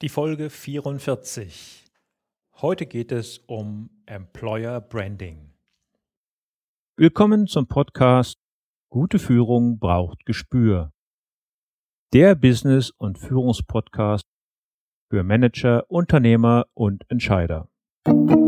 Die Folge 44. Heute geht es um Employer Branding. Willkommen zum Podcast Gute Führung braucht Gespür. Der Business- und Führungspodcast für Manager, Unternehmer und Entscheider. Hallo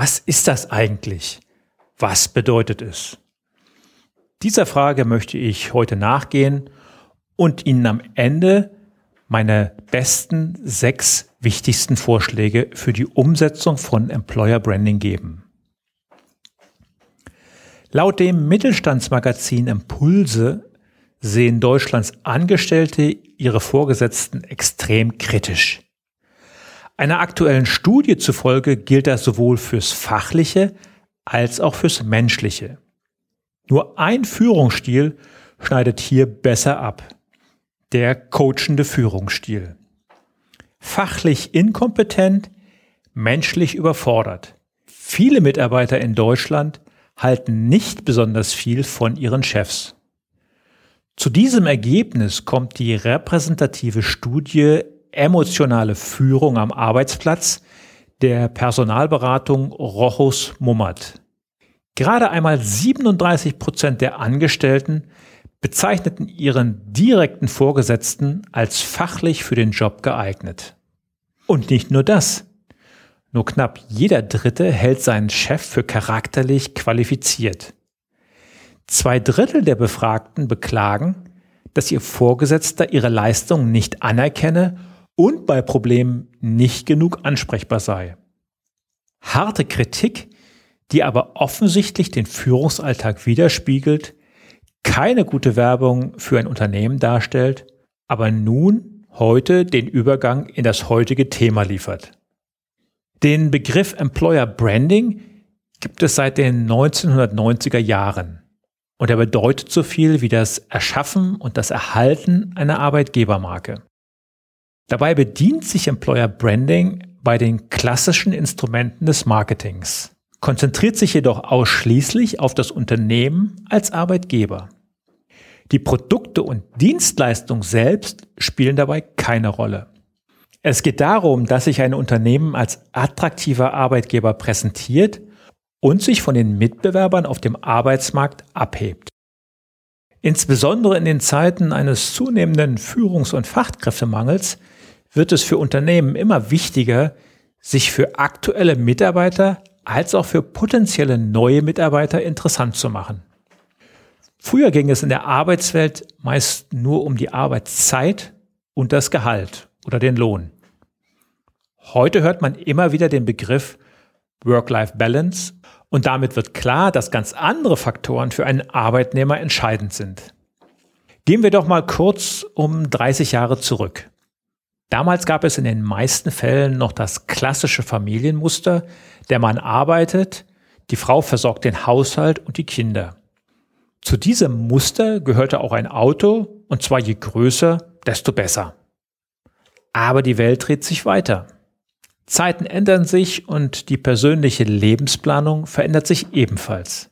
Was ist das eigentlich? Was bedeutet es? Dieser Frage möchte ich heute nachgehen und Ihnen am Ende meine besten sechs wichtigsten Vorschläge für die Umsetzung von Employer Branding geben. Laut dem Mittelstandsmagazin Impulse sehen Deutschlands Angestellte ihre Vorgesetzten extrem kritisch. Einer aktuellen Studie zufolge gilt das sowohl fürs Fachliche als auch fürs Menschliche. Nur ein Führungsstil schneidet hier besser ab. Der coachende Führungsstil. Fachlich inkompetent, menschlich überfordert. Viele Mitarbeiter in Deutschland halten nicht besonders viel von ihren Chefs. Zu diesem Ergebnis kommt die repräsentative Studie emotionale Führung am Arbeitsplatz der Personalberatung Rochus Mummert. Gerade einmal 37 Prozent der Angestellten bezeichneten ihren direkten Vorgesetzten als fachlich für den Job geeignet. Und nicht nur das. Nur knapp jeder Dritte hält seinen Chef für charakterlich qualifiziert. Zwei Drittel der Befragten beklagen, dass ihr Vorgesetzter ihre Leistung nicht anerkenne und bei Problemen nicht genug ansprechbar sei. Harte Kritik, die aber offensichtlich den Führungsalltag widerspiegelt, keine gute Werbung für ein Unternehmen darstellt, aber nun heute den Übergang in das heutige Thema liefert. Den Begriff Employer Branding gibt es seit den 1990er Jahren und er bedeutet so viel wie das Erschaffen und das Erhalten einer Arbeitgebermarke. Dabei bedient sich Employer Branding bei den klassischen Instrumenten des Marketings, konzentriert sich jedoch ausschließlich auf das Unternehmen als Arbeitgeber. Die Produkte und Dienstleistungen selbst spielen dabei keine Rolle. Es geht darum, dass sich ein Unternehmen als attraktiver Arbeitgeber präsentiert und sich von den Mitbewerbern auf dem Arbeitsmarkt abhebt. Insbesondere in den Zeiten eines zunehmenden Führungs- und Fachkräftemangels wird es für Unternehmen immer wichtiger, sich für aktuelle Mitarbeiter als auch für potenzielle neue Mitarbeiter interessant zu machen. Früher ging es in der Arbeitswelt meist nur um die Arbeitszeit und das Gehalt oder den Lohn. Heute hört man immer wieder den Begriff Work-Life-Balance und damit wird klar, dass ganz andere Faktoren für einen Arbeitnehmer entscheidend sind. Gehen wir doch mal kurz um 30 Jahre zurück. Damals gab es in den meisten Fällen noch das klassische Familienmuster, der Mann arbeitet, die Frau versorgt den Haushalt und die Kinder. Zu diesem Muster gehörte auch ein Auto, und zwar je größer, desto besser. Aber die Welt dreht sich weiter. Zeiten ändern sich und die persönliche Lebensplanung verändert sich ebenfalls.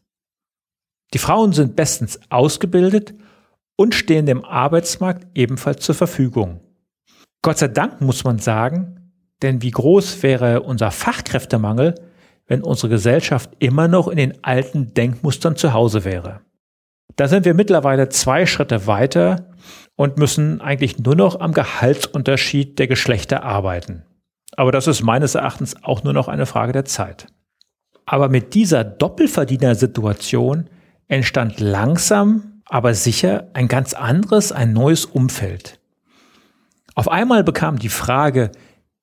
Die Frauen sind bestens ausgebildet und stehen dem Arbeitsmarkt ebenfalls zur Verfügung. Gott sei Dank muss man sagen, denn wie groß wäre unser Fachkräftemangel, wenn unsere Gesellschaft immer noch in den alten Denkmustern zu Hause wäre. Da sind wir mittlerweile zwei Schritte weiter und müssen eigentlich nur noch am Gehaltsunterschied der Geschlechter arbeiten. Aber das ist meines Erachtens auch nur noch eine Frage der Zeit. Aber mit dieser Doppelverdienersituation entstand langsam, aber sicher ein ganz anderes, ein neues Umfeld. Auf einmal bekam die Frage,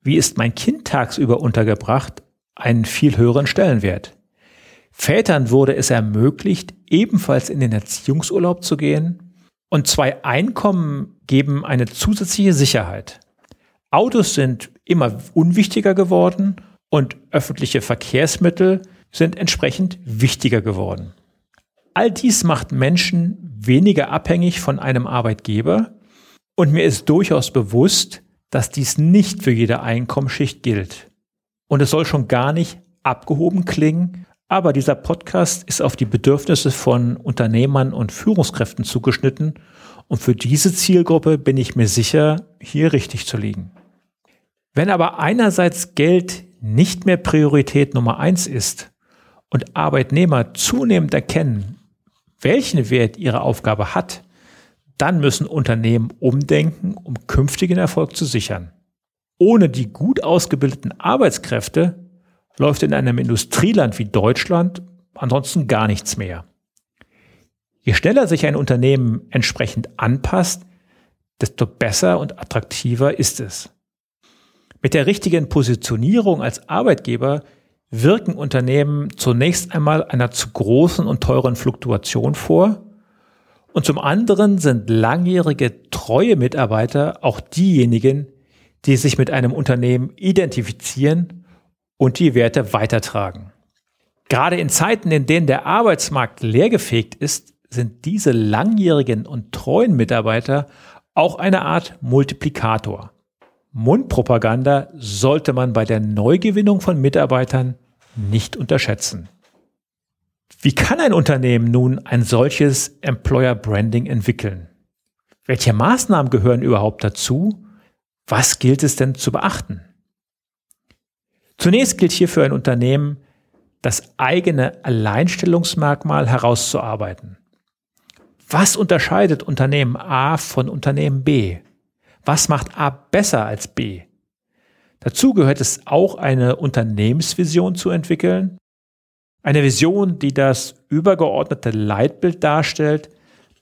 wie ist mein Kind tagsüber untergebracht, einen viel höheren Stellenwert. Vätern wurde es ermöglicht, ebenfalls in den Erziehungsurlaub zu gehen, und zwei Einkommen geben eine zusätzliche Sicherheit. Autos sind immer unwichtiger geworden und öffentliche Verkehrsmittel sind entsprechend wichtiger geworden. All dies macht Menschen weniger abhängig von einem Arbeitgeber und mir ist durchaus bewusst, dass dies nicht für jede Einkommensschicht gilt. Und es soll schon gar nicht abgehoben klingen, aber dieser Podcast ist auf die Bedürfnisse von Unternehmern und Führungskräften zugeschnitten und für diese Zielgruppe bin ich mir sicher, hier richtig zu liegen. Wenn aber einerseits Geld nicht mehr Priorität Nummer eins ist und Arbeitnehmer zunehmend erkennen, welchen Wert ihre Aufgabe hat, dann müssen Unternehmen umdenken, um künftigen Erfolg zu sichern. Ohne die gut ausgebildeten Arbeitskräfte läuft in einem Industrieland wie Deutschland ansonsten gar nichts mehr. Je schneller sich ein Unternehmen entsprechend anpasst, desto besser und attraktiver ist es. Mit der richtigen Positionierung als Arbeitgeber wirken Unternehmen zunächst einmal einer zu großen und teuren Fluktuation vor und zum anderen sind langjährige treue Mitarbeiter auch diejenigen, die sich mit einem Unternehmen identifizieren und die Werte weitertragen. Gerade in Zeiten, in denen der Arbeitsmarkt leergefegt ist, sind diese langjährigen und treuen Mitarbeiter auch eine Art Multiplikator. Mundpropaganda sollte man bei der Neugewinnung von Mitarbeitern nicht unterschätzen. Wie kann ein Unternehmen nun ein solches Employer Branding entwickeln? Welche Maßnahmen gehören überhaupt dazu? Was gilt es denn zu beachten? Zunächst gilt hier für ein Unternehmen, das eigene Alleinstellungsmerkmal herauszuarbeiten. Was unterscheidet Unternehmen A von Unternehmen B? Was macht A besser als B? Dazu gehört es auch, eine Unternehmensvision zu entwickeln eine Vision, die das übergeordnete Leitbild darstellt,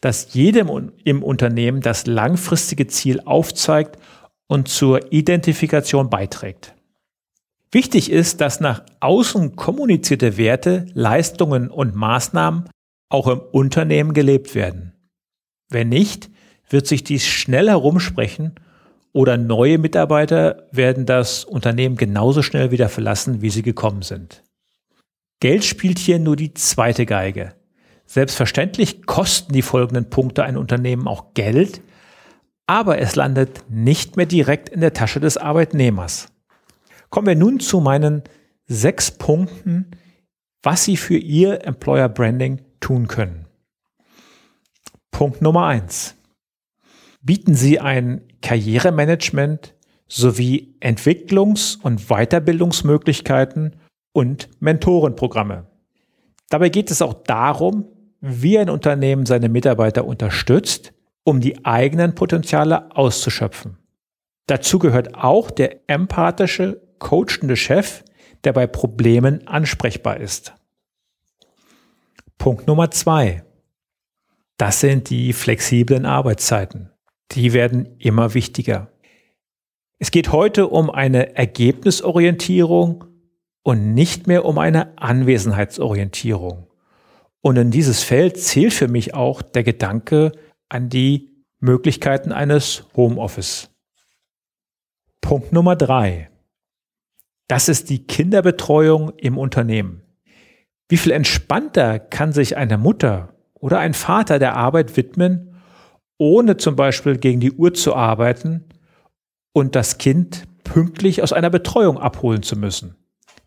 das jedem im Unternehmen das langfristige Ziel aufzeigt und zur Identifikation beiträgt. Wichtig ist, dass nach außen kommunizierte Werte, Leistungen und Maßnahmen auch im Unternehmen gelebt werden. Wenn nicht, wird sich dies schnell herumsprechen oder neue Mitarbeiter werden das Unternehmen genauso schnell wieder verlassen, wie sie gekommen sind. Geld spielt hier nur die zweite Geige. Selbstverständlich kosten die folgenden Punkte ein Unternehmen auch Geld, aber es landet nicht mehr direkt in der Tasche des Arbeitnehmers. Kommen wir nun zu meinen sechs Punkten, was Sie für Ihr Employer Branding tun können. Punkt Nummer eins: Bieten Sie ein Karrieremanagement sowie Entwicklungs- und Weiterbildungsmöglichkeiten und Mentorenprogramme. Dabei geht es auch darum, wie ein Unternehmen seine Mitarbeiter unterstützt, um die eigenen Potenziale auszuschöpfen. Dazu gehört auch der empathische, coachende Chef, der bei Problemen ansprechbar ist. Punkt Nummer zwei. Das sind die flexiblen Arbeitszeiten. Die werden immer wichtiger. Es geht heute um eine Ergebnisorientierung und nicht mehr um eine Anwesenheitsorientierung. Und in dieses Feld zählt für mich auch der Gedanke an die Möglichkeiten eines Homeoffice. Punkt Nummer drei. Das ist die Kinderbetreuung im Unternehmen. Wie viel entspannter kann sich eine Mutter oder ein Vater der Arbeit widmen, ohne zum Beispiel gegen die Uhr zu arbeiten und das Kind pünktlich aus einer Betreuung abholen zu müssen?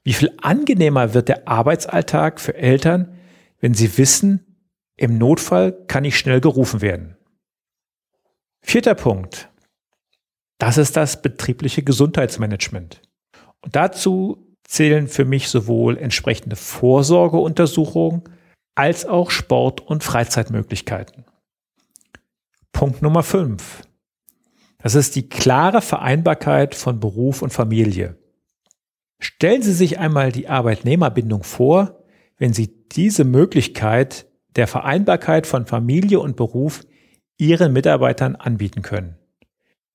Wie viel angenehmer wird der Arbeitsalltag für Eltern, wenn sie wissen, im Notfall kann ich schnell gerufen werden. Vierter Punkt. Das ist das betriebliche Gesundheitsmanagement. Und dazu zählen für mich sowohl entsprechende Vorsorgeuntersuchungen als auch Sport- und Freizeitmöglichkeiten. Punkt Nummer fünf. Das ist die klare Vereinbarkeit von Beruf und Familie. Stellen Sie sich einmal die Arbeitnehmerbindung vor, wenn Sie diese Möglichkeit der Vereinbarkeit von Familie und Beruf ihren Mitarbeitern anbieten können.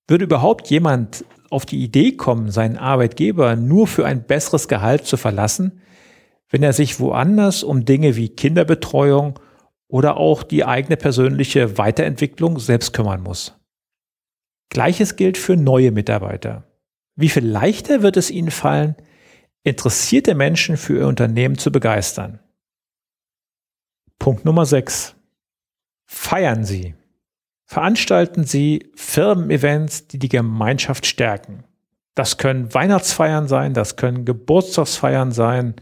Würde überhaupt jemand auf die Idee kommen, seinen Arbeitgeber nur für ein besseres Gehalt zu verlassen, wenn er sich woanders um Dinge wie Kinderbetreuung oder auch die eigene persönliche Weiterentwicklung selbst kümmern muss? Gleiches gilt für neue Mitarbeiter. Wie viel leichter wird es ihnen fallen, interessierte Menschen für ihr Unternehmen zu begeistern? Punkt Nummer 6. Feiern Sie. Veranstalten Sie Firmen-Events, die die Gemeinschaft stärken. Das können Weihnachtsfeiern sein, das können Geburtstagsfeiern sein.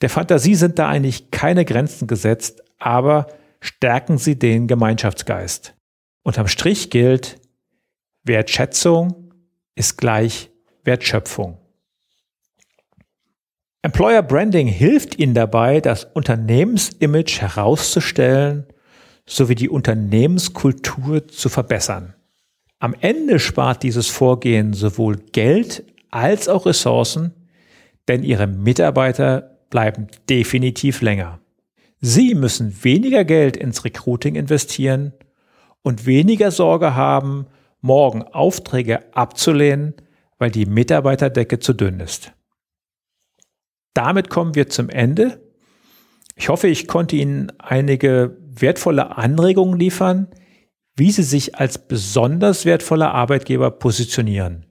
Der Fantasie sind da eigentlich keine Grenzen gesetzt, aber stärken Sie den Gemeinschaftsgeist. Unterm Strich gilt, Wertschätzung ist gleich Wertschöpfung. Employer Branding hilft Ihnen dabei, das Unternehmensimage herauszustellen sowie die Unternehmenskultur zu verbessern. Am Ende spart dieses Vorgehen sowohl Geld als auch Ressourcen, denn Ihre Mitarbeiter bleiben definitiv länger. Sie müssen weniger Geld ins Recruiting investieren und weniger Sorge haben, morgen Aufträge abzulehnen, weil die Mitarbeiterdecke zu dünn ist. Damit kommen wir zum Ende. Ich hoffe, ich konnte Ihnen einige wertvolle Anregungen liefern, wie Sie sich als besonders wertvoller Arbeitgeber positionieren.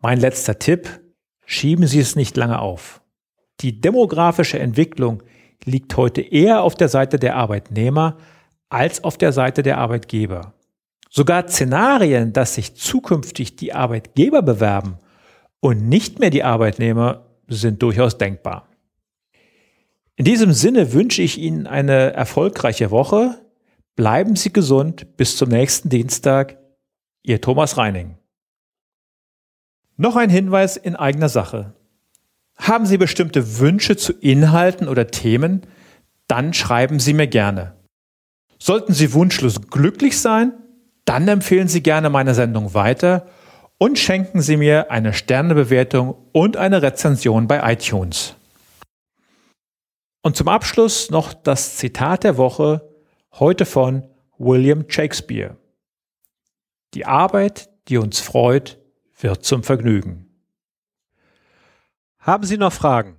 Mein letzter Tipp, schieben Sie es nicht lange auf. Die demografische Entwicklung liegt heute eher auf der Seite der Arbeitnehmer als auf der Seite der Arbeitgeber. Sogar Szenarien, dass sich zukünftig die Arbeitgeber bewerben und nicht mehr die Arbeitnehmer, sind durchaus denkbar. In diesem Sinne wünsche ich Ihnen eine erfolgreiche Woche. Bleiben Sie gesund. Bis zum nächsten Dienstag. Ihr Thomas Reining. Noch ein Hinweis in eigener Sache. Haben Sie bestimmte Wünsche zu Inhalten oder Themen? Dann schreiben Sie mir gerne. Sollten Sie wunschlos glücklich sein? Dann empfehlen Sie gerne meine Sendung weiter und schenken Sie mir eine Sternebewertung und eine Rezension bei iTunes. Und zum Abschluss noch das Zitat der Woche, heute von William Shakespeare. Die Arbeit, die uns freut, wird zum Vergnügen. Haben Sie noch Fragen?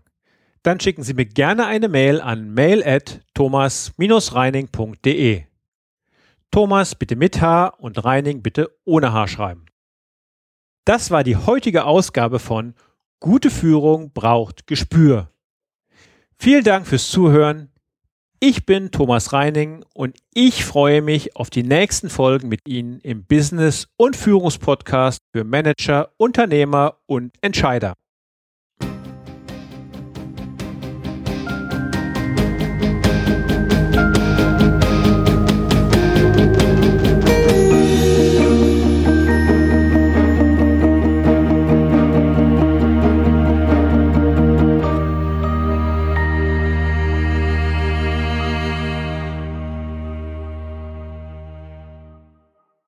Dann schicken Sie mir gerne eine Mail an mail at thomas-reining.de. Thomas bitte mit H und Reining bitte ohne H schreiben. Das war die heutige Ausgabe von Gute Führung braucht Gespür. Vielen Dank fürs Zuhören. Ich bin Thomas Reining und ich freue mich auf die nächsten Folgen mit Ihnen im Business- und Führungspodcast für Manager, Unternehmer und Entscheider.